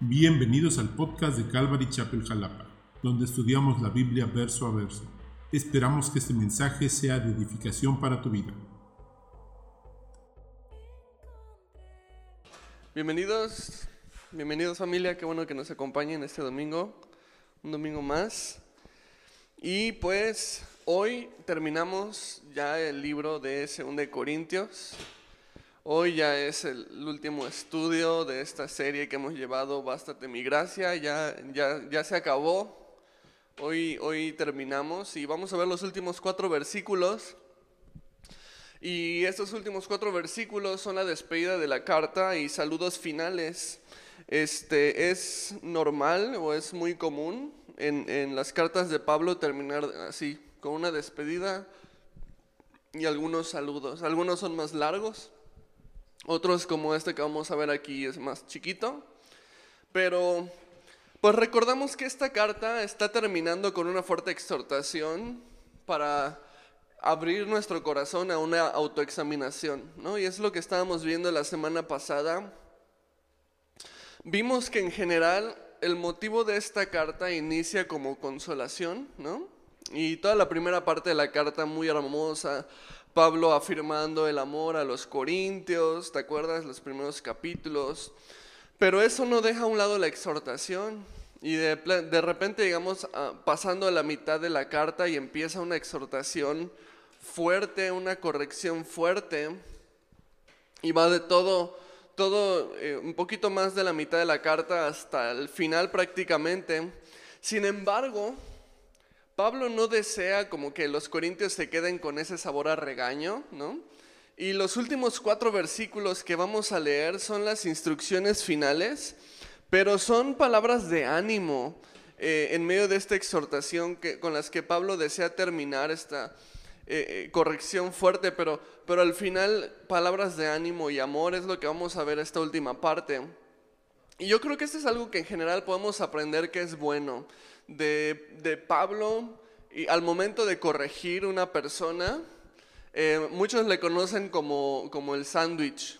Bienvenidos al podcast de Calvary Chapel Jalapa, donde estudiamos la Biblia verso a verso. Esperamos que este mensaje sea de edificación para tu vida. Bienvenidos, bienvenidos familia, qué bueno que nos acompañen este domingo, un domingo más. Y pues hoy terminamos ya el libro de 2 Corintios. Hoy ya es el último estudio de esta serie que hemos llevado, Bástate mi gracia, ya, ya, ya se acabó. Hoy, hoy terminamos y vamos a ver los últimos cuatro versículos. Y estos últimos cuatro versículos son la despedida de la carta y saludos finales. Este, es normal o es muy común en, en las cartas de Pablo terminar así, con una despedida y algunos saludos. Algunos son más largos, otros como este que vamos a ver aquí es más chiquito. Pero pues recordamos que esta carta está terminando con una fuerte exhortación para abrir nuestro corazón a una autoexaminación, ¿no? Y es lo que estábamos viendo la semana pasada. Vimos que en general el motivo de esta carta inicia como consolación, ¿no? Y toda la primera parte de la carta muy hermosa, Pablo afirmando el amor a los corintios, ¿te acuerdas? Los primeros capítulos. Pero eso no deja a un lado la exhortación. Y de, repente, digamos, pasando a la mitad de la carta y empieza una exhortación fuerte, una corrección fuerte. Y va de todo, todo eh, un poquito más de la mitad de la carta hasta el final prácticamente. Sin embargo, Pablo no desea como que los corintios se queden con ese sabor a regaño, ¿no? Y los últimos cuatro versículos que vamos a leer son las instrucciones finales, pero son palabras de ánimo eh, en medio de esta exhortación que, con las que Pablo desea terminar esta eh, eh, corrección fuerte, pero, pero al final palabras de ánimo y amor es lo que vamos a ver esta última parte. Y yo creo que esto es algo que en general podemos aprender que es bueno de, Pablo y al momento de corregir una persona, eh, muchos le conocen como, como el sándwich.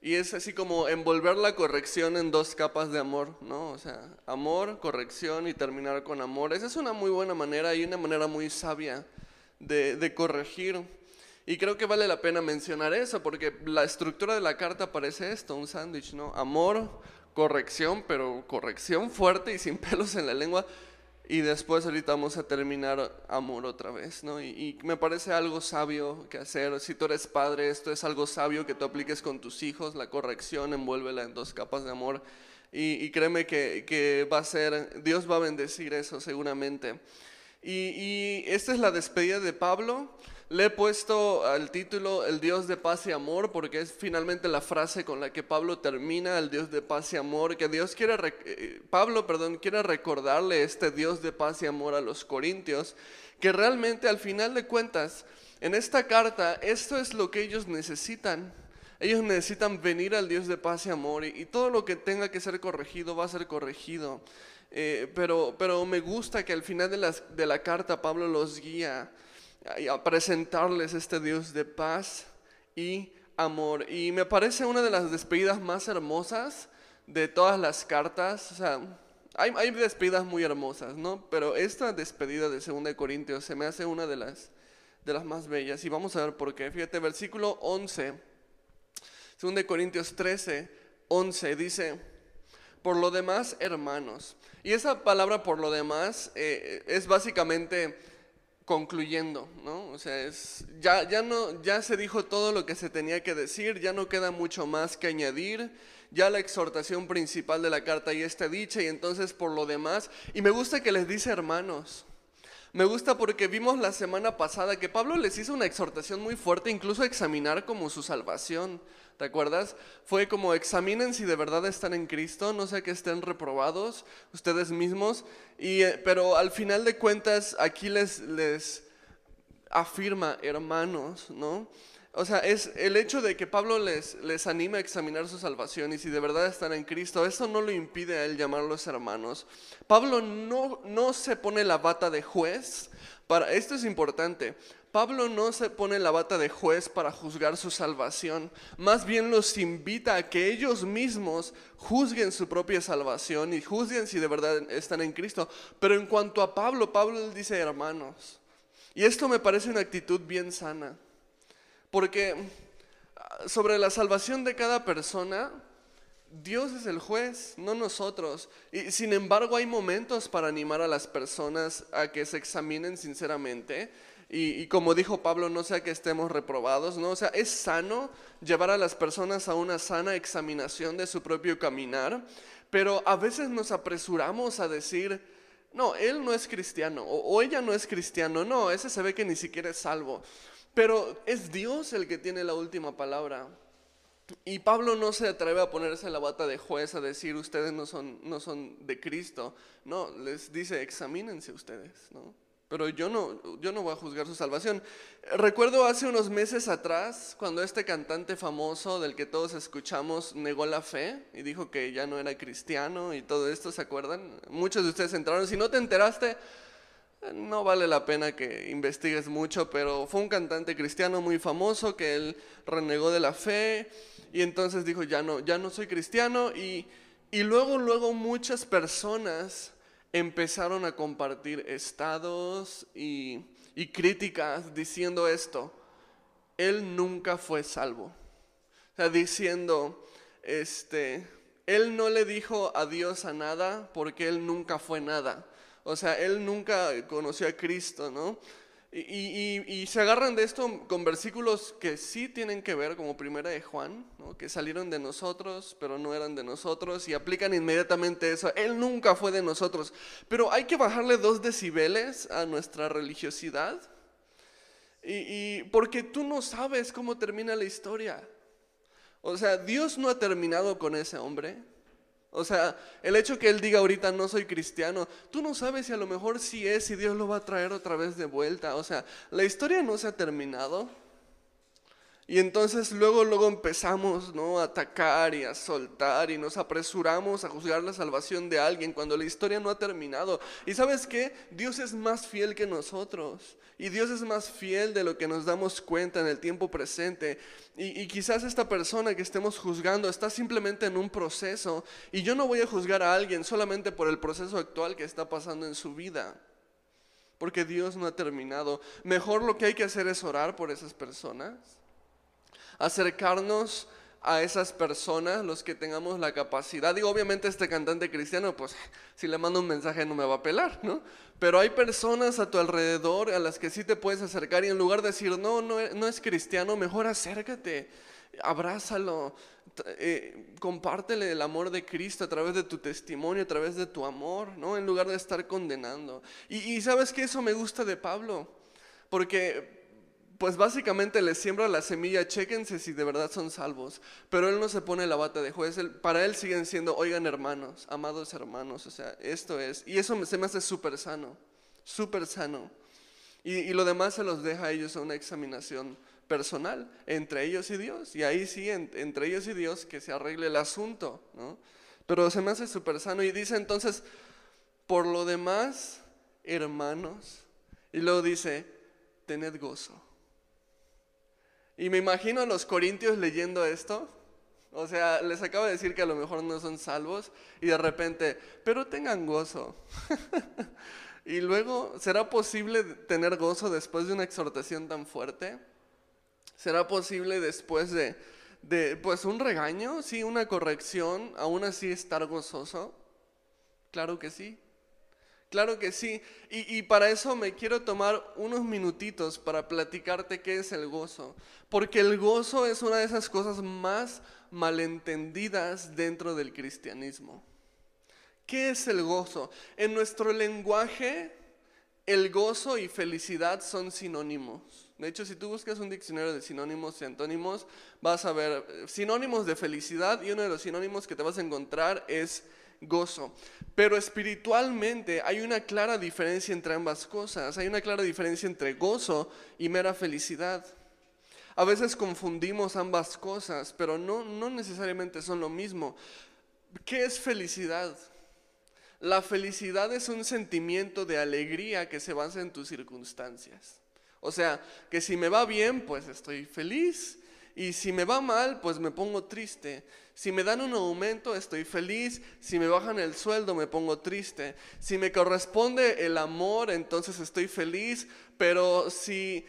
Y es así como envolver la corrección en dos capas de amor, ¿no? O sea, amor, corrección y terminar con amor. Esa es una muy buena manera y una manera muy sabia de, de corregir. Y creo que vale la pena mencionar eso, porque la estructura de la carta parece esto, un sándwich, ¿no? Amor, corrección, pero corrección fuerte y sin pelos en la lengua. Y después ahorita vamos a terminar amor otra vez, ¿no? Y, me parece algo sabio que hacer. Si tú eres padre, esto es algo sabio que tú apliques con tus hijos. La corrección, envuélvela en dos capas de amor. Y, créeme que, que, va a ser, Dios va a bendecir eso seguramente. Y, y esta es la despedida de Pablo. Le he puesto al título El Dios de paz y amor porque es finalmente la frase con la que Pablo termina, el Dios de paz y amor, que Dios quiere, eh, Pablo, perdón, quiere recordarle este Dios de paz y amor a los corintios, que realmente al final de cuentas, en esta carta, esto es lo que ellos necesitan. Ellos necesitan venir al Dios de paz y amor y, todo lo que tenga que ser corregido va a ser corregido. Eh, pero, pero me gusta que al final de, de la carta Pablo los guía a presentarles este Dios de paz y amor. Y me parece una de las despedidas más hermosas de todas las cartas. O sea, hay, hay despedidas muy hermosas, ¿no? Pero esta despedida de 2 Corintios se me hace una de las, de las más bellas. Y vamos a ver por qué. Fíjate, versículo 11, 2 Corintios 13, 11, dice, por lo demás, hermanos. Y esa palabra por lo demás eh, es básicamente concluyendo, ¿no? O sea, es, ya, ya, no, ya se dijo todo lo que se tenía que decir, ya no queda mucho más que añadir, ya la exhortación principal de la carta ya está dicha y entonces por lo demás, y me gusta que les dice hermanos, me gusta porque vimos la semana pasada que Pablo les hizo una exhortación muy fuerte, incluso a examinar como su salvación. ¿Te acuerdas? Fue como examinen si de verdad están en Cristo, no sea que estén reprobados ustedes mismos. Y, eh, pero al final de cuentas, aquí les, les afirma, hermanos, ¿no? O sea, es el hecho de que Pablo les, les anima a examinar su salvación y si de verdad están en Cristo, eso no lo impide a él llamarlos hermanos. Pablo no, no se pone la bata de juez. Para, esto es importante. Pablo no se pone la bata de juez para juzgar su salvación, más bien los invita a que ellos mismos juzguen su propia salvación y juzguen si de verdad están en Cristo. Pero en cuanto a Pablo, Pablo dice hermanos. Y esto me parece una actitud bien sana. Porque ah, sobre la salvación de cada persona, Dios es el juez, no nosotros. Y sin embargo hay momentos para animar a las personas a que se examinen sinceramente. Y, como dijo Pablo, no sea que estemos reprobados, ¿no? O sea, es sano llevar a las personas a una sana examinación de su propio caminar, pero a veces nos apresuramos a decir, no, él no es cristiano, o ella no es cristiano, no, ese se ve que ni siquiera es salvo. Pero es Dios el que tiene la última palabra. Y Pablo no se atreve a ponerse la bata de juez a decir ustedes no son, no son de Cristo. No, les dice examínense ustedes, ¿no? Pero yo no, yo no voy a juzgar su salvación. Recuerdo hace unos meses atrás, cuando este cantante famoso del que todos escuchamos negó la fe y dijo que ya no era cristiano y todo esto, ¿se acuerdan? Muchos de ustedes entraron. Si no te enteraste, no vale la pena que investigues mucho, pero fue un cantante cristiano muy famoso que él renegó de la fe y entonces dijo, ya no, ya no soy cristiano y, y luego, luego muchas personas empezaron a compartir estados y, y críticas diciendo esto, él nunca fue salvo. O sea, diciendo, este, él no le dijo adiós a nada porque él nunca fue nada. O sea, él nunca conoció a Cristo, ¿no? Y, se agarran de esto con versículos que sí tienen que ver, como primera de Juan, ¿no? que salieron de nosotros, pero no eran de nosotros, y aplican inmediatamente eso. Él nunca fue de nosotros. Pero hay que bajarle dos decibeles a nuestra religiosidad, y porque tú no sabes cómo termina la historia. O sea, Dios no ha terminado con ese hombre. O sea, el hecho que él diga ahorita no soy cristiano, tú no sabes si a lo mejor sí es y Dios lo va a traer otra vez de vuelta. O sea, la historia no se ha terminado. Y entonces luego, luego empezamos ¿no? a atacar y a soltar y nos apresuramos a juzgar la salvación de alguien cuando la historia no ha terminado. Y sabes qué? Dios es más fiel que nosotros. Y Dios es más fiel de lo que nos damos cuenta en el tiempo presente. Y, y quizás esta persona que estemos juzgando está simplemente en un proceso. Y yo no voy a juzgar a alguien solamente por el proceso actual que está pasando en su vida porque Dios no ha terminado. Mejor lo que hay que hacer es orar por esas personas acercarnos a esas personas, los que tengamos la capacidad. Y obviamente este cantante cristiano, pues si le mando un mensaje no me va a pelar, ¿no? Pero hay personas a tu alrededor a las que sí te puedes acercar y en lugar de decir, no, no, no es cristiano, mejor acércate, abrázalo, eh, compártele el amor de Cristo a través de tu testimonio, a través de tu amor, ¿no? En lugar de estar condenando. Y, y sabes que eso me gusta de Pablo, porque pues básicamente les siembra la semilla, chéquense si de verdad son salvos. Pero él no se pone la bata de juez, para él siguen siendo, oigan hermanos, amados hermanos, o sea, esto es. Y eso se me hace súper sano, súper sano. Y, lo demás se los deja a ellos a una examinación personal, entre ellos y Dios. Y ahí sí, entre ellos y Dios, que se arregle el asunto, ¿no? Pero se me hace súper sano. Y dice entonces, por lo demás, hermanos, y luego dice, tened gozo. Y me imagino a los corintios leyendo esto. O sea, les acabo de decir que a lo mejor no son salvos y de repente, pero tengan gozo. y luego, ¿será posible tener gozo después de una exhortación tan fuerte? ¿Será posible después de, de pues un regaño, sí, una corrección, aún así estar gozoso? Claro que sí. Claro que sí. Y, para eso me quiero tomar unos minutitos para platicarte qué es el gozo. Porque el gozo es una de esas cosas más malentendidas dentro del cristianismo. ¿Qué es el gozo? En nuestro lenguaje, el gozo y felicidad son sinónimos. De hecho, si tú buscas un diccionario de sinónimos y antónimos, vas a ver eh, sinónimos de felicidad y uno de los sinónimos que te vas a encontrar es gozo. Pero espiritualmente hay una clara diferencia entre ambas cosas. Hay una clara diferencia entre gozo y mera felicidad. A veces confundimos ambas cosas, pero no, no necesariamente son lo mismo. ¿Qué es felicidad? La felicidad es un sentimiento de alegría que se basa en tus circunstancias. O sea, que si me va bien, pues estoy feliz. Y si me va mal, pues me pongo triste. Si me dan un aumento, estoy feliz. Si me bajan el sueldo, me pongo triste. Si me corresponde el amor, entonces estoy feliz. Pero si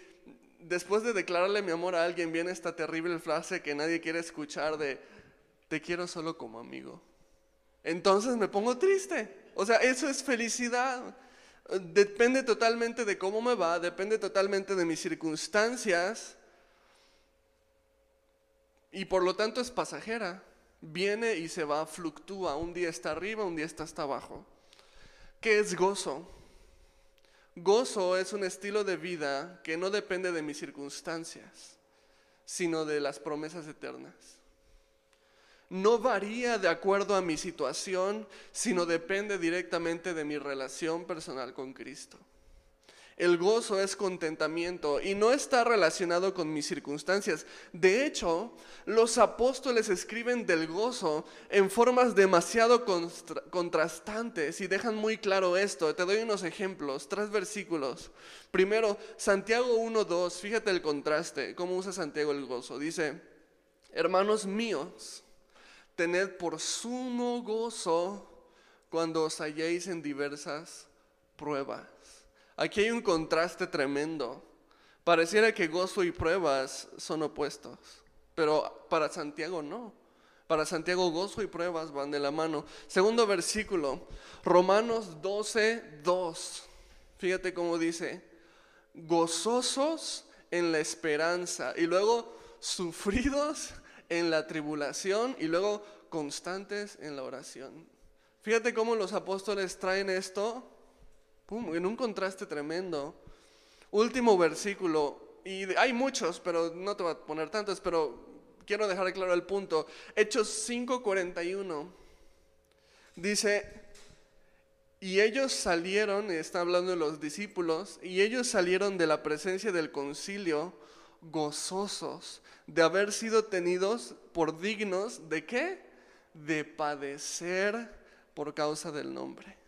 después de declararle mi amor a alguien viene esta terrible frase que nadie quiere escuchar de, te quiero solo como amigo. Entonces me pongo triste. O sea, eso es felicidad. Depende totalmente de cómo me va, depende totalmente de mis circunstancias y por lo tanto es pasajera. Viene y se va, fluctúa. Un día está arriba, un día está hasta abajo. ¿Qué es gozo? Gozo es un estilo de vida que no depende de mis circunstancias, sino de las promesas eternas no varía de acuerdo a mi situación, sino depende directamente de mi relación personal con Cristo. El gozo es contentamiento y no está relacionado con mis circunstancias. De hecho, los apóstoles escriben del gozo en formas demasiado contrastantes y dejan muy claro esto. Te doy unos ejemplos, tres versículos. Primero, Santiago 1.2, fíjate el contraste, cómo usa Santiago el gozo. Dice, hermanos míos, tened por sumo gozo cuando os halléis en diversas pruebas. Aquí hay un contraste tremendo. Pareciera que gozo y pruebas son opuestos, pero para Santiago no. Para Santiago gozo y pruebas van de la mano. Segundo versículo, Romanos 12, 2. Fíjate cómo dice, gozosos en la esperanza y luego sufridos en la tribulación y luego constantes en la oración. Fíjate cómo los apóstoles traen esto en un contraste tremendo. Último versículo, y hay muchos, pero no te voy a poner tantos, pero quiero dejar claro el punto. Hechos 5:41 dice, y ellos salieron, está hablando de los discípulos, y ellos salieron de la presencia del concilio gozosos de haber sido tenidos por dignos de qué? De padecer por causa del nombre.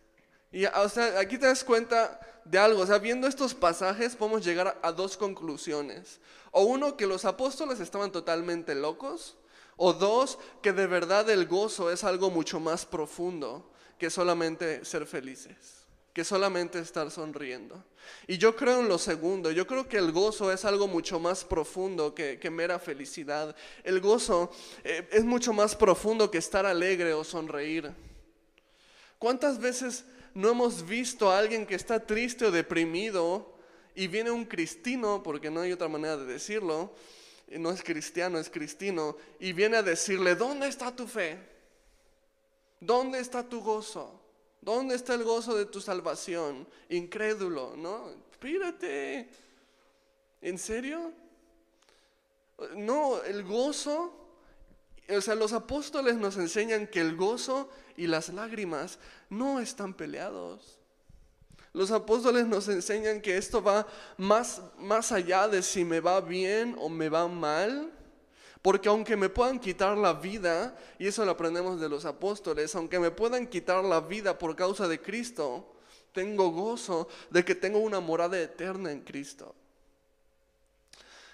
Y o sea, aquí te das cuenta de algo, o sea, viendo estos pasajes podemos llegar a, dos conclusiones. O uno, que los apóstoles estaban totalmente locos, o dos, que de verdad el gozo es algo mucho más profundo que solamente ser felices que solamente estar sonriendo. Y yo creo en lo segundo, yo creo que el gozo es algo mucho más profundo que, mera felicidad. El gozo eh, es mucho más profundo que estar alegre o sonreír. ¿Cuántas veces no hemos visto a alguien que está triste o deprimido y viene un cristino, porque no hay otra manera de decirlo, no es cristiano, es cristino, y viene a decirle, ¿dónde está tu fe? ¿Dónde está tu gozo? ¿Dónde está el gozo de tu salvación? Incrédulo, ¿no? Espírate. ¿En serio? No, el gozo, o sea, los apóstoles nos enseñan que el gozo y las lágrimas no están peleados. Los apóstoles nos enseñan que esto va más, más allá de si me va bien o me va mal. Porque aunque me puedan quitar la vida, y eso lo aprendemos de los apóstoles, aunque me puedan quitar la vida por causa de Cristo, tengo gozo de que tengo una morada eterna en Cristo.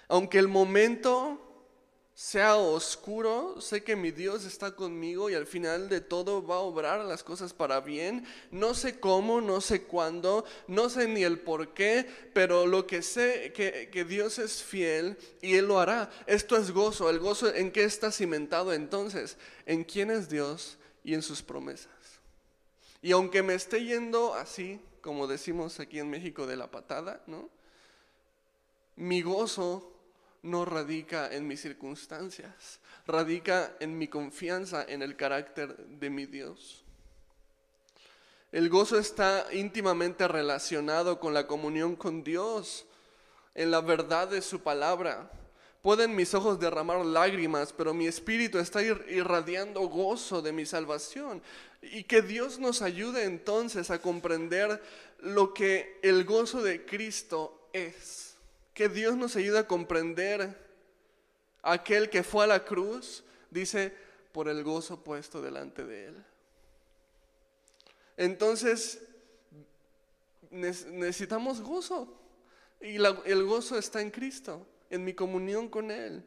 Aunque el momento sea oscuro, sé que mi Dios está conmigo y al final de todo va a obrar las cosas para bien. No sé cómo, no sé cuándo, no sé ni el por qué, pero lo que sé que, que Dios es fiel y Él lo hará. Esto es gozo. ¿El gozo en qué está cimentado entonces? En quién es Dios y en sus promesas. Y aunque me esté yendo así, como decimos aquí en México, de la patada, ¿no? Mi gozo no radica en mis circunstancias, radica en mi confianza en el carácter de mi Dios. El gozo está íntimamente relacionado con la comunión con Dios, en la verdad de su palabra. Pueden mis ojos derramar lágrimas, pero mi espíritu está irradiando gozo de mi salvación. Y que Dios nos ayude entonces a comprender lo que el gozo de Cristo es que Dios nos ayude a comprender Aquel que fue a la cruz, dice, por el gozo puesto delante de él. Entonces, necesitamos gozo. Y el gozo está en Cristo, en mi comunión con Él.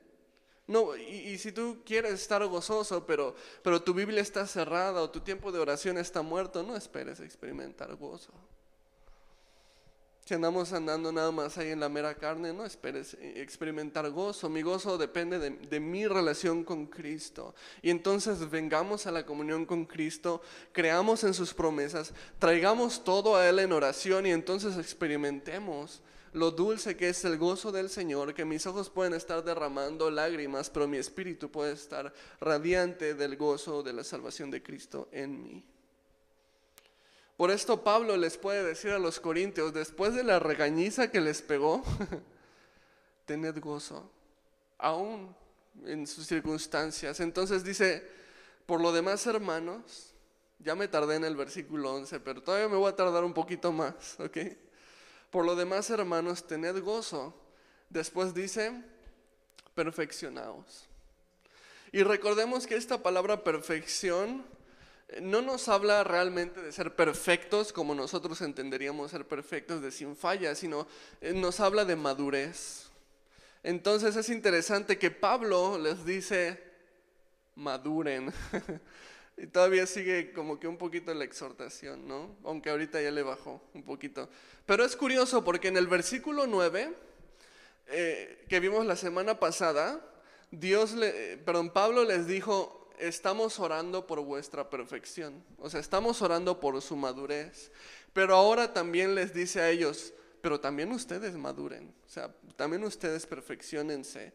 No, y, si tú quieres estar gozoso, pero, pero tu Biblia está cerrada o tu tiempo de oración está muerto, no esperes experimentar gozo. Si andamos andando nada más ahí en la mera carne, no esperes experimentar gozo. Mi gozo depende de, de, mi relación con Cristo. Y entonces vengamos a la comunión con Cristo, creamos en sus promesas, traigamos todo a Él en oración y entonces experimentemos lo dulce que es el gozo del Señor, que mis ojos pueden estar derramando lágrimas, pero mi espíritu puede estar radiante del gozo de la salvación de Cristo en mí. Por esto Pablo les puede decir a los corintios, después de la regañiza que les pegó, tened gozo, aún en sus circunstancias. Entonces dice, por lo demás hermanos, ya me tardé en el versículo 11, pero todavía me voy a tardar un poquito más, ¿ok? Por lo demás, hermanos, tened gozo. Después dice, perfeccionaos. Y recordemos que esta palabra perfección no nos habla realmente de ser perfectos como nosotros entenderíamos ser perfectos de sin falla, sino eh, nos habla de madurez. Entonces es interesante que Pablo les dice, maduren. Y todavía sigue como que un poquito la exhortación, ¿no? Aunque ahorita ya le bajó un poquito. Pero es curioso porque en el versículo 9, eh, que vimos la semana pasada, Dios le, perdón, Pablo les dijo, estamos orando por vuestra perfección. O sea, estamos orando por su madurez. Pero ahora también les dice a ellos, pero también ustedes maduren. O sea, también ustedes perfeccionense.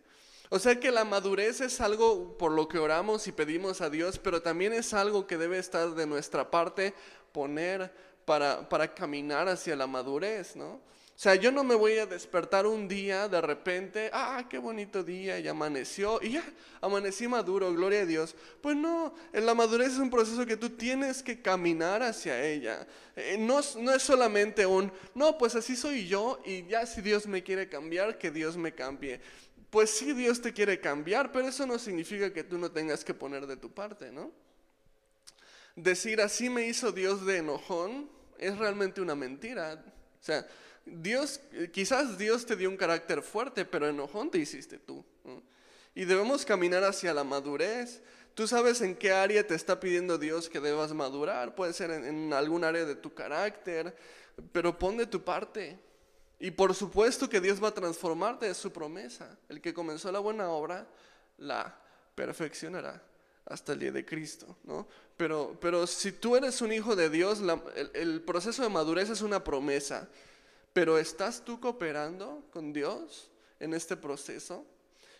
O sea que la madurez es algo por lo que oramos y pedimos a Dios, pero también es algo que debe estar de nuestra parte poner para, para caminar hacia la madurez, ¿no? O sea, yo no me voy a despertar un día de repente, ah, qué bonito día, y amaneció, y ya, amanecí maduro, gloria a Dios. Pues no, la madurez es un proceso que tú tienes que caminar hacia ella. Eh, no, no es solamente un, no, pues así soy yo, y ya si Dios me quiere cambiar, que Dios me cambie pues sí Dios te quiere cambiar, pero eso no significa que tú no tengas que poner de tu parte, ¿no? Decir así me hizo Dios de enojón es realmente una mentira. O sea, Dios, quizás Dios te dio un carácter fuerte, pero enojón te hiciste tú. Y debemos caminar hacia la madurez. Tú sabes en qué área te está pidiendo Dios que debas madurar. Puede ser en, algún área de tu carácter, pero pon de tu parte. Y por supuesto que Dios va a transformarte, es su promesa. El que comenzó la buena obra, la perfeccionará hasta el día de Cristo, ¿no? Pero, pero si tú eres un hijo de Dios, el proceso de madurez es una promesa. Pero ¿estás tú cooperando con Dios en este proceso?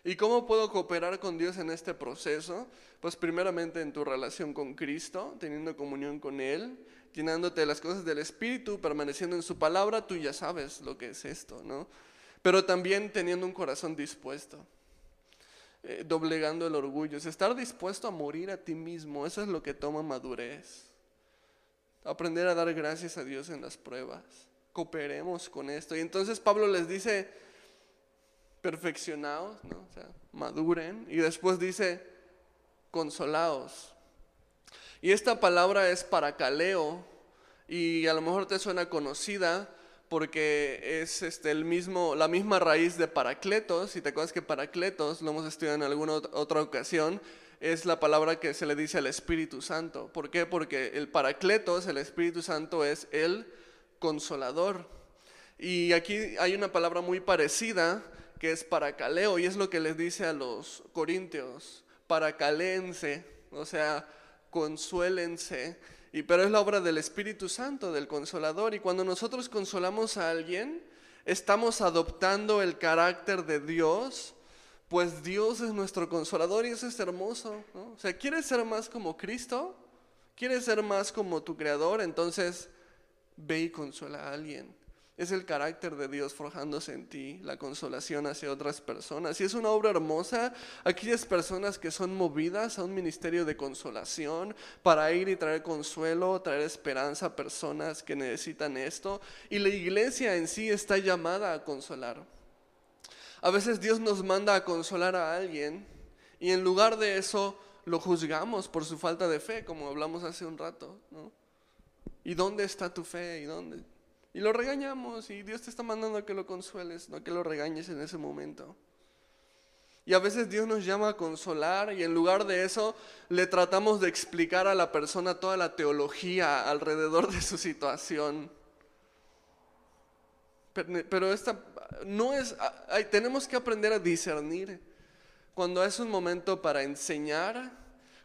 ¿Y cómo puedo cooperar con Dios en este proceso? Pues primeramente en tu relación con Cristo, teniendo comunión con Él, llenándote de las cosas del Espíritu, permaneciendo en su palabra, tú ya sabes lo que es esto, ¿no? Pero también teniendo un corazón dispuesto, eh, doblegando el orgullo, es estar dispuesto a morir a ti mismo, eso es lo que toma madurez. Aprender a dar gracias a Dios en las pruebas. Cooperemos con esto. Y entonces Pablo les dice, perfeccionados, ¿no? o sea, maduren. Y después dice, consolaos. Y esta palabra es para caleo y a lo mejor te suena conocida porque es este, el mismo, la misma raíz de paracletos, y te acuerdas que paracletos, lo hemos estudiado en alguna otra ocasión, es la palabra que se le dice al Espíritu Santo. ¿Por qué? Porque el paracletos, el Espíritu Santo, es el consolador. Y aquí hay una palabra muy parecida que es paracaleo, y es lo que les dice a los corintios, paracalense, o sea, consuélense. Y pero es la obra del Espíritu Santo, del consolador. Y cuando nosotros consolamos a alguien, estamos adoptando el carácter de Dios, pues Dios es nuestro consolador y eso es hermoso. O sea, ¿quieres ser más como Cristo? ¿Quieres ser más como tu Creador? Entonces ve y consuela a alguien. Es el carácter de Dios forjándose en ti, la consolación hacia otras personas. Y es una obra hermosa, aquellas personas que son movidas a un ministerio de consolación para ir y traer consuelo, traer esperanza a personas que necesitan esto. Y la iglesia en sí está llamada a consolar. A veces Dios nos manda a consolar a alguien y en lugar de eso lo juzgamos por su falta de fe, como hablamos hace un rato. ¿no? ¿Y dónde está tu fe? ¿Y dónde? Y lo regañamos y Dios te está mandando a que lo consueles, no que lo regañes en ese momento. Y a veces Dios nos llama a consolar y en lugar de eso le tratamos de explicar a la persona toda la teología alrededor de su situación. Pero esta no es, tenemos que aprender a discernir cuando es un momento para enseñar,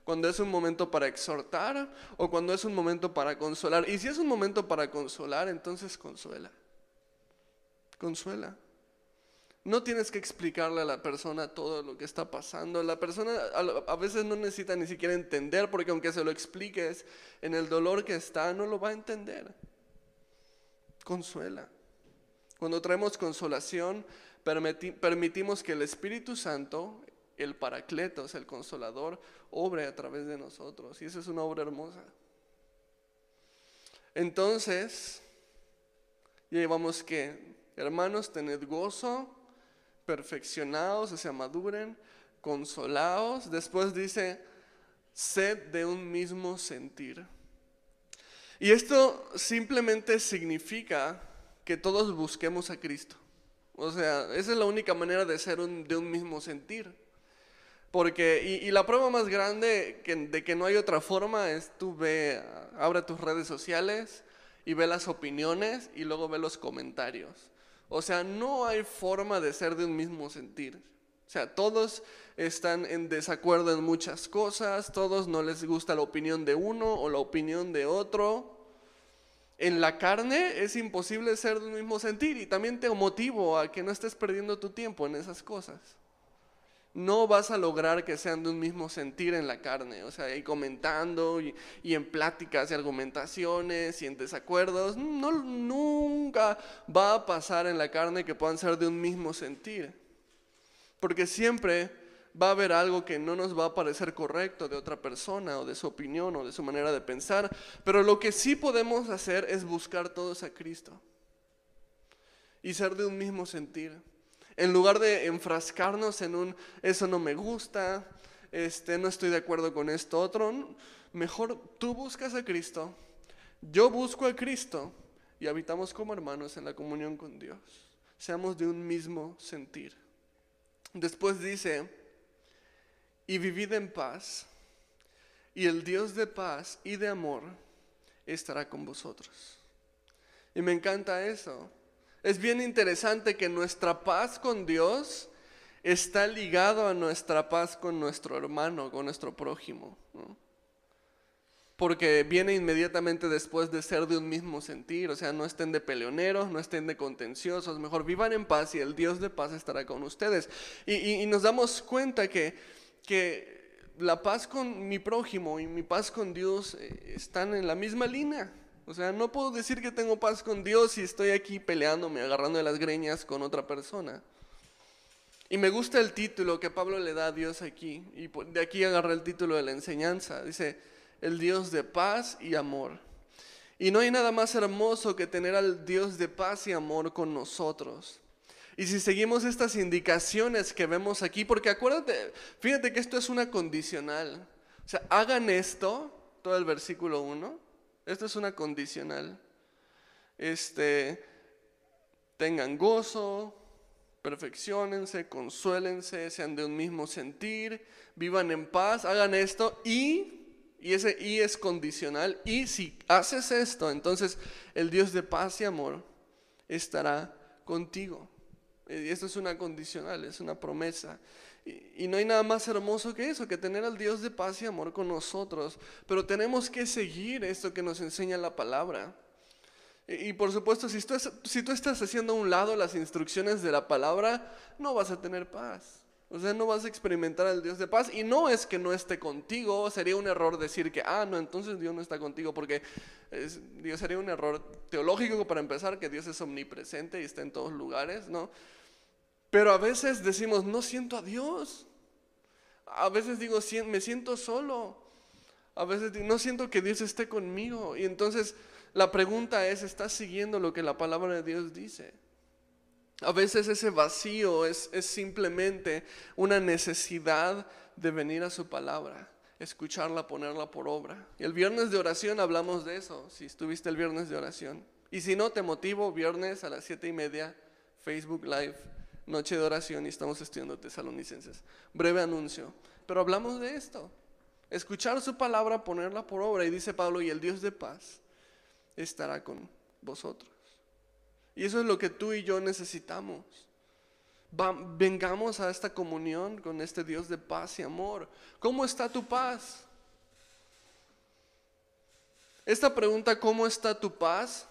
cuando es un momento para exhortar o cuando es un momento para consolar. Y si es un momento para consolar, entonces consuela. Consuela. No tienes que explicarle a la persona todo lo que está pasando. La persona a veces no necesita ni siquiera entender porque aunque se lo expliques en el dolor que está, no lo va a entender. Consuela. Cuando traemos consolación, permitimos que el Espíritu Santo, el Paracletos, el Consolador, obre a través de nosotros. Y esa es una obra hermosa. Entonces, ya llevamos que, hermanos, tened gozo perfeccionados, o sea, maduren, consolados. Después dice, sed de un mismo sentir. Y esto simplemente significa que todos busquemos a Cristo. O sea, esa es la única manera de ser de un mismo sentir. Porque, y, la prueba más grande de que no hay otra forma es tú ve, abre tus redes sociales y ve las opiniones y luego ve los comentarios. O sea, no hay forma de ser de un mismo sentir. O sea, todos están en desacuerdo en muchas cosas, todos no les gusta la opinión de uno o la opinión de otro. En la carne es imposible ser de un mismo sentir y también te motivo a que no estés perdiendo tu tiempo en esas cosas no vas a lograr que sean de un mismo sentir en la carne, o sea, y comentando y, en pláticas y argumentaciones y en desacuerdos, no, nunca va a pasar en la carne que puedan ser de un mismo sentir, porque siempre va a haber algo que no nos va a parecer correcto de otra persona o de su opinión o de su manera de pensar, pero lo que sí podemos hacer es buscar todos a Cristo y ser de un mismo sentir. En lugar de enfrascarnos en un, eso no me gusta, este, no estoy de acuerdo con esto otro, mejor tú buscas a Cristo, yo busco a Cristo y habitamos como hermanos en la comunión con Dios. Seamos de un mismo sentir. Después dice, y vivid en paz, y el Dios de paz y de amor estará con vosotros. Y me encanta eso, es bien interesante que nuestra paz con Dios está ligado a nuestra paz con nuestro hermano, con nuestro prójimo. Porque viene inmediatamente después de ser de un mismo sentir, o sea, no estén de peleoneros, no estén de contenciosos, mejor vivan en paz y el Dios de paz estará con ustedes. Y, nos damos cuenta que, que la paz con mi prójimo y mi paz con Dios eh, están en la misma línea. O sea, no puedo decir que tengo paz con Dios si estoy aquí peleándome, agarrando de las greñas con otra persona. Y me gusta el título que Pablo le da a Dios aquí. Y de aquí agarra el título de la enseñanza. Dice, el Dios de paz y amor. Y no hay nada más hermoso que tener al Dios de paz y amor con nosotros. Y si seguimos estas indicaciones que vemos aquí, porque acuérdate, fíjate que esto es una condicional. O sea, hagan esto, todo el versículo 1, esto es una condicional. Este, tengan gozo, perfeccionense, consuélense, sean de un mismo sentir, vivan en paz, hagan esto y, y ese y es condicional, y si haces esto, entonces el Dios de paz y amor estará contigo. Y esto es una condicional, es una promesa. Y, no hay nada más hermoso que eso, que tener al Dios de paz y amor con nosotros. Pero tenemos que seguir esto que nos enseña la palabra. Y, por supuesto, si tú, si tú estás haciendo a un lado las instrucciones de la palabra, no vas a tener paz. O sea, no vas a experimentar al Dios de paz. Y no es que no esté contigo, sería un error decir que, ah, no, entonces Dios no está contigo, porque sería un error teológico para empezar, que Dios es omnipresente y está en todos lugares, ¿no? Pero a veces decimos, no siento a Dios. A veces digo, me siento solo. A veces digo, no siento que Dios esté conmigo. Y entonces la pregunta es, ¿estás siguiendo lo que la palabra de Dios dice? A veces ese vacío es, simplemente una necesidad de venir a su palabra, escucharla, ponerla por obra. Y el viernes de oración hablamos de eso, si estuviste el viernes de oración. Y si no, te motivo, viernes a las siete y media, Facebook Live, noche de oración y estamos estudiando tesalonicenses. Breve anuncio. Pero hablamos de esto. Escuchar su palabra, ponerla por obra. Y dice Pablo, y el Dios de paz estará con vosotros. Y eso es lo que tú y yo necesitamos. vengamos a esta comunión con este Dios de paz y amor. ¿Cómo está tu paz? Esta pregunta, ¿cómo está tu paz?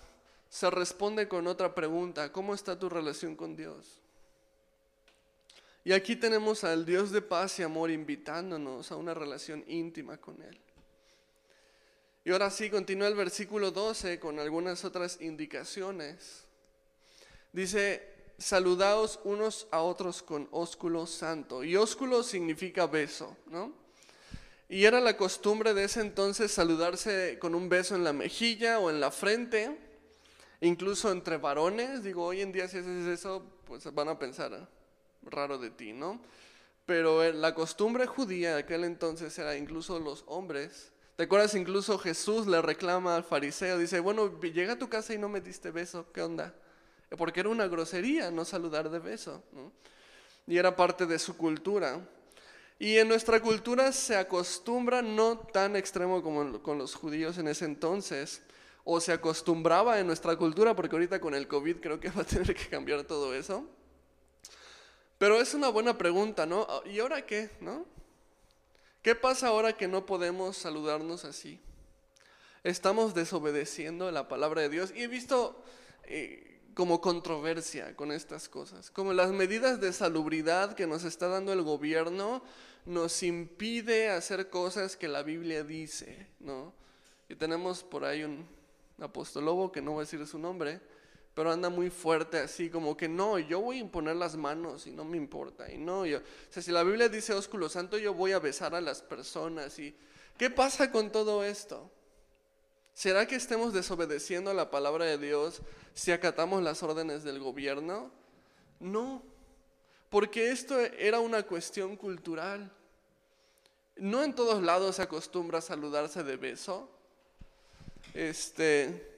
se responde con otra pregunta. ¿Cómo está tu relación con Dios? Y aquí tenemos al Dios de paz y amor invitándonos a una relación íntima con Él. Y ahora sí, continúa el versículo 12 con algunas otras indicaciones. Dice, saludaos unos a otros con ósculo santo. Y ósculo significa beso, ¿no? Y era la costumbre de ese entonces saludarse con un beso en la mejilla o en la frente, incluso entre varones. Digo, hoy en día si haces eso, pues van a pensar raro de ti, ¿no? Pero eh, la costumbre judía de aquel entonces era incluso los hombres. ¿Te acuerdas? Incluso Jesús le reclama al fariseo, dice, bueno, llega a tu casa y no me diste beso, ¿qué onda? porque era una grosería no saludar de beso, y era parte de su cultura. Y en nuestra cultura se acostumbra, no tan extremo como con los judíos en ese entonces, o se acostumbraba en nuestra cultura, porque ahorita con el COVID creo que va a tener que cambiar todo eso. Pero es una buena pregunta, ¿no? ¿Y ahora qué, no? ¿Qué pasa ahora que no podemos saludarnos así? Estamos desobedeciendo la palabra de Dios. Y he visto eh, como controversia con estas cosas, como las medidas de salubridad que nos está dando el gobierno nos impide hacer cosas que la Biblia dice, ¿no? Y tenemos por ahí un apostolobo que no voy a decir su nombre, pero anda muy fuerte así, como que no, yo voy a imponer las manos y no me importa, y no, yo, o sea, si la Biblia dice ósculo santo, yo voy a besar a las personas y ¿qué pasa con todo esto? ¿Será que estemos desobedeciendo a la palabra de Dios si acatamos las órdenes del gobierno? No, porque esto era una cuestión cultural. No en todos lados se acostumbra a saludarse de beso. Este,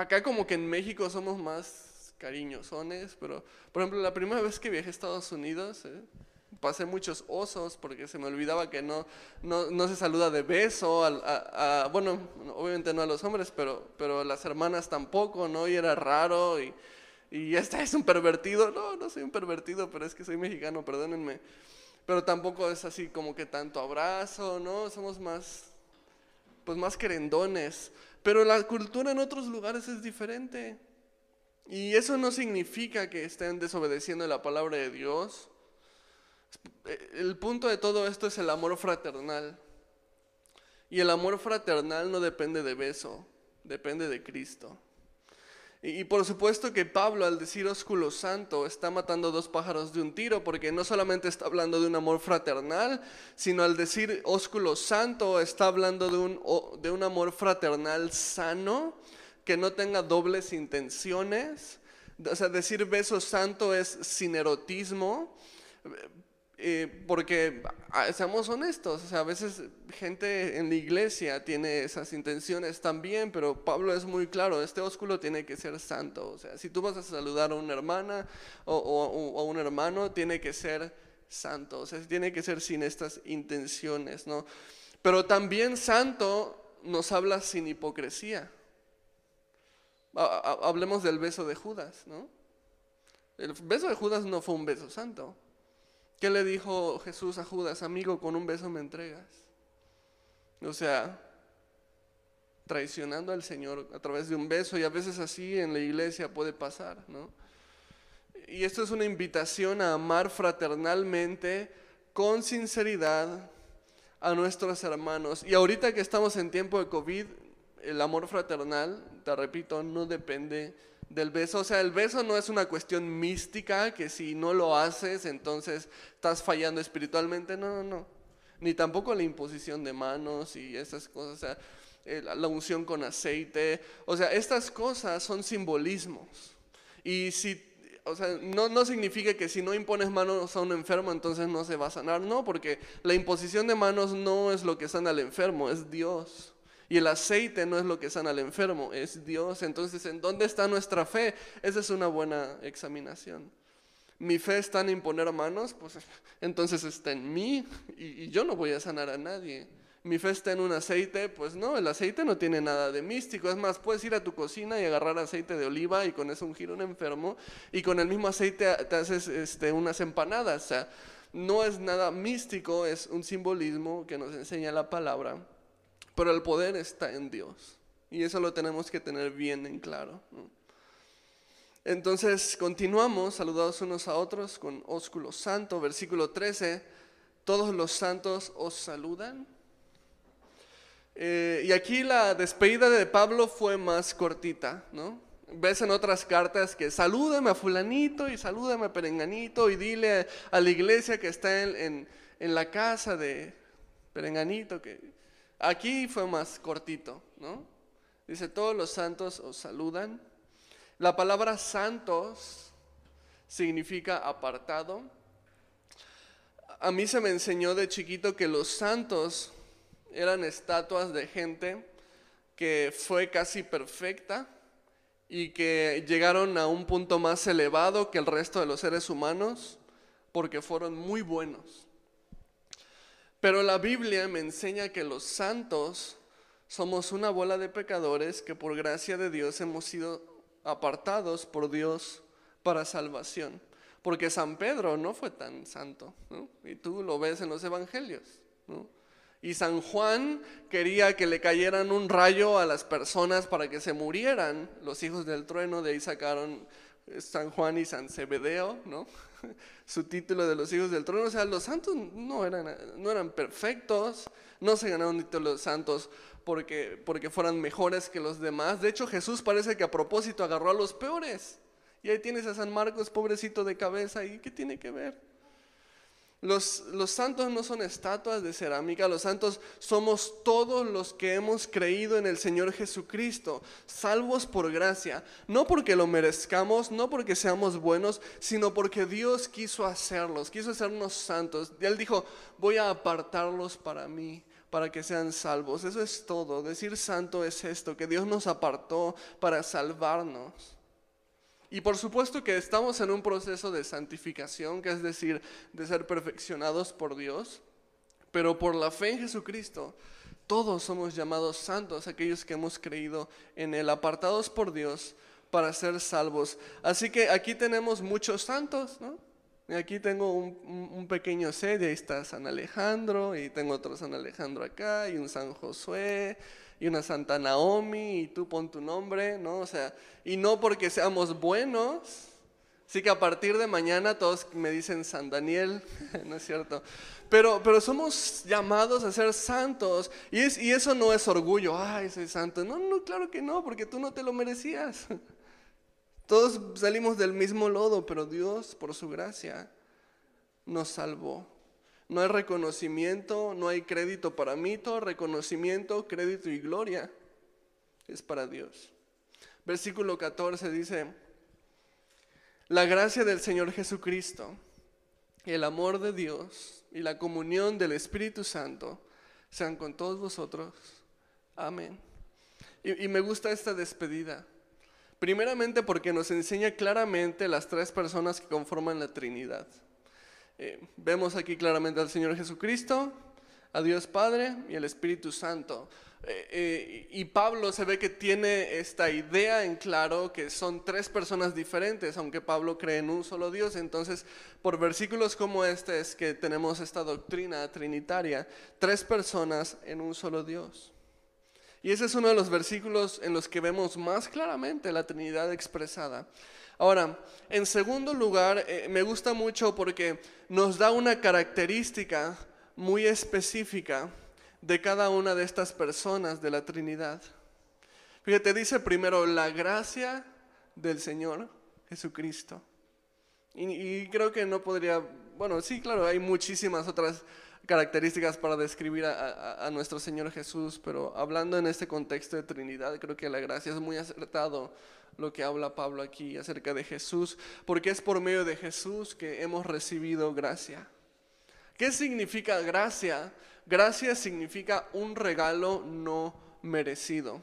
acá como que en México somos más cariñosones, pero por ejemplo la primera vez que viajé a Estados Unidos, eh, pasé muchos osos porque se me olvidaba que no, no, se saluda de beso, a, bueno, obviamente no a los hombres, pero, pero a las hermanas tampoco, ¿no? Y era raro y, y este es un pervertido. No, no soy un pervertido, pero es que soy mexicano, perdónenme. Pero tampoco es así como que tanto abrazo, ¿no? Somos más, pues más querendones. Pero la cultura en otros lugares es diferente. Y eso no significa que estén desobedeciendo la palabra de Dios el punto de todo esto es el amor fraternal. Y el amor fraternal no depende de beso, depende de Cristo. Y, por supuesto que Pablo al decir ósculo santo está matando dos pájaros de un tiro, porque no solamente está hablando de un amor fraternal, sino al decir ósculo santo está hablando de un, de un amor fraternal sano, que no tenga dobles intenciones. O sea, decir beso santo es sin erotismo, eh, porque, ah, seamos honestos, o sea, a veces gente en la iglesia tiene esas intenciones también, pero Pablo es muy claro, este ósculo tiene que ser santo. O sea, si tú vas a saludar a una hermana o, a un hermano, tiene que ser santo, o sea, tiene que ser sin estas intenciones, ¿no? Pero también santo nos habla sin hipocresía. Hablemos del beso de Judas, ¿no? El beso de Judas no fue un beso santo. ¿Qué le dijo Jesús a Judas? Amigo, con un beso me entregas. O sea, traicionando al Señor a través de un beso y a veces así en la iglesia puede pasar, ¿no? Y esto es una invitación a amar fraternalmente, con sinceridad, a nuestros hermanos. Y ahorita que estamos en tiempo de COVID, el amor fraternal, te repito, no depende del beso. O sea, el beso no es una cuestión mística que si no lo haces, entonces estás fallando espiritualmente. No, no, no. Ni tampoco la imposición de manos y esas cosas. O sea, la unción con aceite. O sea, estas cosas son simbolismos. Y si o sea, no, no significa que si no impones manos a un enfermo, entonces no se va a sanar. No, porque la imposición de manos no es lo que sana al enfermo, es Dios. Y el aceite no es lo que sana al enfermo, es Dios. Entonces, ¿en dónde está nuestra fe? Esa es una buena examinación. Mi fe está en imponer manos, pues entonces está en mí y, yo no voy a sanar a nadie mi fe está en un aceite, pues no, el aceite no tiene nada de místico. Es más, puedes ir a tu cocina y agarrar aceite de oliva y con eso ungir un enfermo y con el mismo aceite te haces este, unas empanadas. O sea, no es nada místico, es un simbolismo que nos enseña la palabra, pero el poder está en Dios. Y eso lo tenemos que tener bien en claro. Entonces, continuamos, saludados unos a otros con ósculo santo, versículo 13. Todos los santos os saludan. Eh, y aquí la despedida de Pablo fue más cortita, ¿no? Ves en otras cartas que salúdame a fulanito y salúdame a perenganito y dile a la iglesia que está en, en, la casa de perenganito que aquí fue más cortito, ¿no? Dice, todos los santos os saludan. La palabra santos significa apartado. A mí se me enseñó de chiquito que los santos eran estatuas de gente que fue casi perfecta y que llegaron a un punto más elevado que el resto de los seres humanos porque fueron muy buenos. Pero la Biblia me enseña que los santos somos una bola de pecadores que por gracia de Dios hemos sido apartados por Dios para salvación. Porque San Pedro no fue tan santo, y tú lo ves en los evangelios. Y San Juan quería que le cayeran un rayo a las personas para que se murieran. Los hijos del trueno, de ahí sacaron San Juan y San Zebedeo, ¿no? Su título de los hijos del trueno. O sea, los santos no eran, no eran perfectos, no se ganaron título de santos porque, porque fueran mejores que los demás. De hecho, Jesús parece que a propósito agarró a los peores. Y ahí tienes a San Marcos, pobrecito de cabeza, ¿y qué tiene que ver? Los, santos no son estatuas de cerámica, los santos somos todos los que hemos creído en el Señor Jesucristo, salvos por gracia, no porque lo merezcamos, no porque seamos buenos, sino porque Dios quiso hacerlos, quiso hacernos santos. Él dijo, voy a apartarlos para mí, para que sean salvos. Eso es todo. Decir santo es esto, que Dios nos apartó para salvarnos. Y por supuesto que estamos en un proceso de santificación, que es decir, de ser perfeccionados por Dios, pero por la fe en Jesucristo, todos somos llamados santos, aquellos que hemos creído en Él, apartados por Dios para ser salvos. Así que aquí tenemos muchos santos, ¿no? Aquí tengo un, un pequeño set, y ahí está San Alejandro, y tengo otro San Alejandro acá, y un San Josué, y una Santa Naomi y tú pon tu nombre, ¿no? O sea, y no porque seamos buenos, sí que a partir de mañana todos me dicen San Daniel, ¿no es cierto? Pero, pero somos llamados a ser santos y, es, y eso no es orgullo, ay, soy santo. No, no, claro que no, porque tú no te lo merecías. Todos salimos del mismo lodo, pero Dios, por su gracia, nos salvó. No hay reconocimiento, no hay crédito para mí, todo reconocimiento, crédito y gloria es para Dios. Versículo 14 dice, la gracia del Señor Jesucristo, el amor de Dios y la comunión del Espíritu Santo sean con todos vosotros. Amén. Y, y me gusta esta despedida. Primeramente porque nos enseña claramente las tres personas que conforman la Trinidad. Eh, vemos aquí claramente al Señor Jesucristo, a Dios Padre y al Espíritu Santo. Eh, eh, y Pablo se ve que tiene esta idea en claro que son tres personas diferentes, aunque Pablo cree en un solo Dios. Entonces, por versículos como este es que tenemos esta doctrina trinitaria, tres personas en un solo Dios. Y ese es uno de los versículos en los que vemos más claramente la Trinidad expresada. Ahora, en segundo lugar, eh, me gusta mucho porque nos da una característica muy específica de cada una de estas personas de la Trinidad. Fíjate, dice primero la gracia del Señor Jesucristo. Y, creo que no podría, bueno, sí, claro, hay muchísimas otras características para describir a, nuestro Señor Jesús, pero hablando en este contexto de Trinidad, creo que la gracia es muy acertado lo que habla Pablo aquí acerca de Jesús, porque es por medio de Jesús que hemos recibido gracia. ¿Qué significa gracia? Gracia significa un regalo no merecido.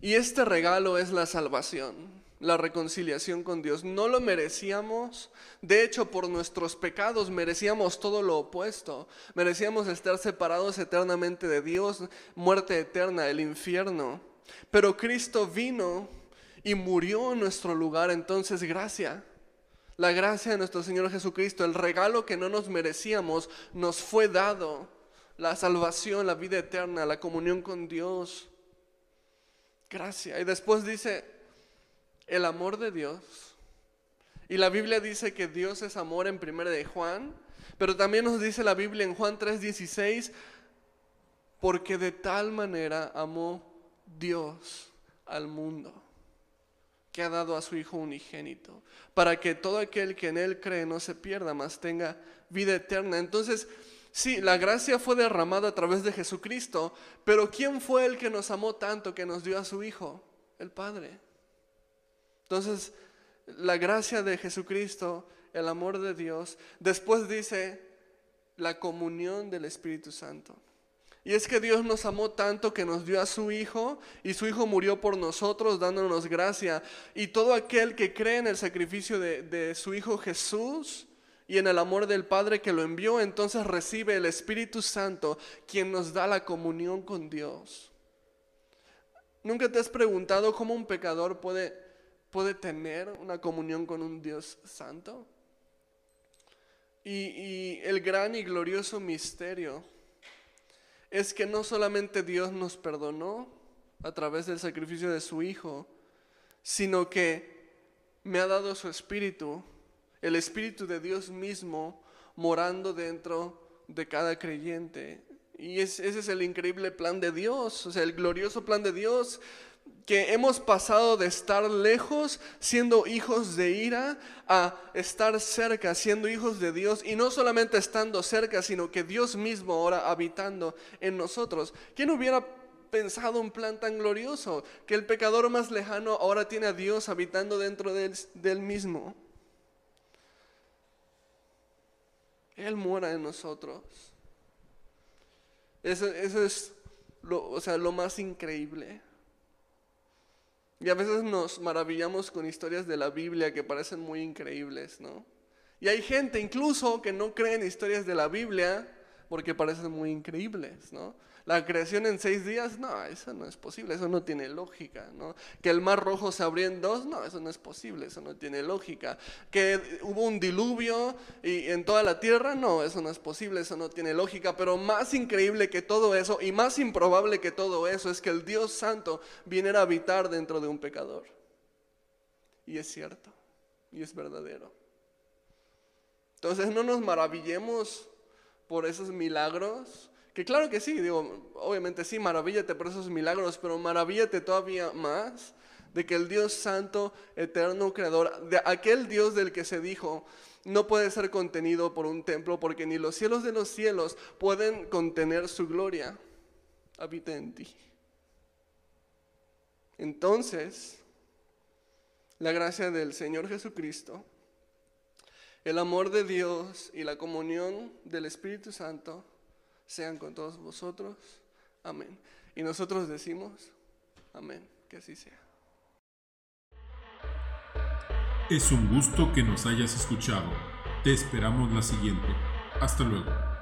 Y este regalo es la salvación, la reconciliación con Dios. No lo merecíamos, de hecho por nuestros pecados merecíamos todo lo opuesto. Merecíamos estar separados eternamente de Dios, muerte eterna, el infierno. Pero Cristo vino y murió en nuestro lugar, entonces gracia. La gracia de nuestro Señor Jesucristo, el regalo que no nos merecíamos, nos fue dado. La salvación, la vida eterna, la comunión con Dios. Gracia. Y después dice, el amor de Dios. Y la Biblia dice que Dios es amor en primera de Juan, pero también nos dice la Biblia en Juan 3:16, porque de tal manera amó Dios al mundo, que ha dado a su Hijo unigénito, para que todo aquel que en Él cree no se pierda, mas tenga vida eterna. Entonces, Sí, la gracia fue derramada a través de Jesucristo, pero ¿quién fue el que nos amó tanto que nos dio a su Hijo? El Padre. Entonces, la gracia de Jesucristo, el amor de Dios, después dice la comunión del Espíritu Santo. Y es que Dios nos amó tanto que nos dio a su Hijo y su Hijo murió por nosotros dándonos gracia. Y todo aquel que cree en el sacrificio de, de su Hijo Jesús, y en el amor del Padre que lo envió, entonces recibe el Espíritu Santo, quien nos da la comunión con Dios. ¿Nunca te has preguntado cómo un pecador puede, puede tener una comunión con un Dios santo? Y, y el gran y glorioso misterio es que no solamente Dios nos perdonó a través del sacrificio de su Hijo, sino que me ha dado su Espíritu el Espíritu de Dios mismo morando dentro de cada creyente. Y ese es el increíble plan de Dios, o sea, el glorioso plan de Dios, que hemos pasado de estar lejos siendo hijos de ira a estar cerca siendo hijos de Dios y no solamente estando cerca, sino que Dios mismo ahora habitando en nosotros. ¿Quién hubiera pensado un plan tan glorioso? Que el pecador más lejano ahora tiene a Dios habitando dentro de él, mismo. Él mora en nosotros. Eso, es lo, o sea, lo más increíble. Y a veces nos maravillamos con historias de la Biblia que parecen muy increíbles, ¿no? Y hay gente incluso que no cree en historias de la Biblia porque parecen muy increíbles, ¿no? La creación en seis días, no, eso no es posible, eso no tiene lógica. Que el mar rojo se abrió en dos, no, eso no es posible, eso no tiene lógica. Que hubo un diluvio y en toda la tierra, no, eso no es posible, eso no tiene lógica. Pero más increíble que todo eso y más improbable que todo eso es que el Dios Santo viniera a habitar dentro de un pecador. Y es cierto, y es verdadero. Entonces no nos maravillemos por esos milagros que claro que sí, digo, obviamente sí, maravíllate por esos milagros, pero maravíllate todavía más de que el Dios Santo, eterno, creador, de aquel Dios del que se dijo, no puede ser contenido por un templo porque ni los cielos de los cielos pueden contener su gloria. Habita en ti. Entonces, la gracia del Señor Jesucristo, el amor de Dios y la comunión del Espíritu Santo sean con todos vosotros. Amén. Y nosotros decimos, amén, que así sea. Es un gusto que nos hayas escuchado. Te esperamos la siguiente. Hasta luego.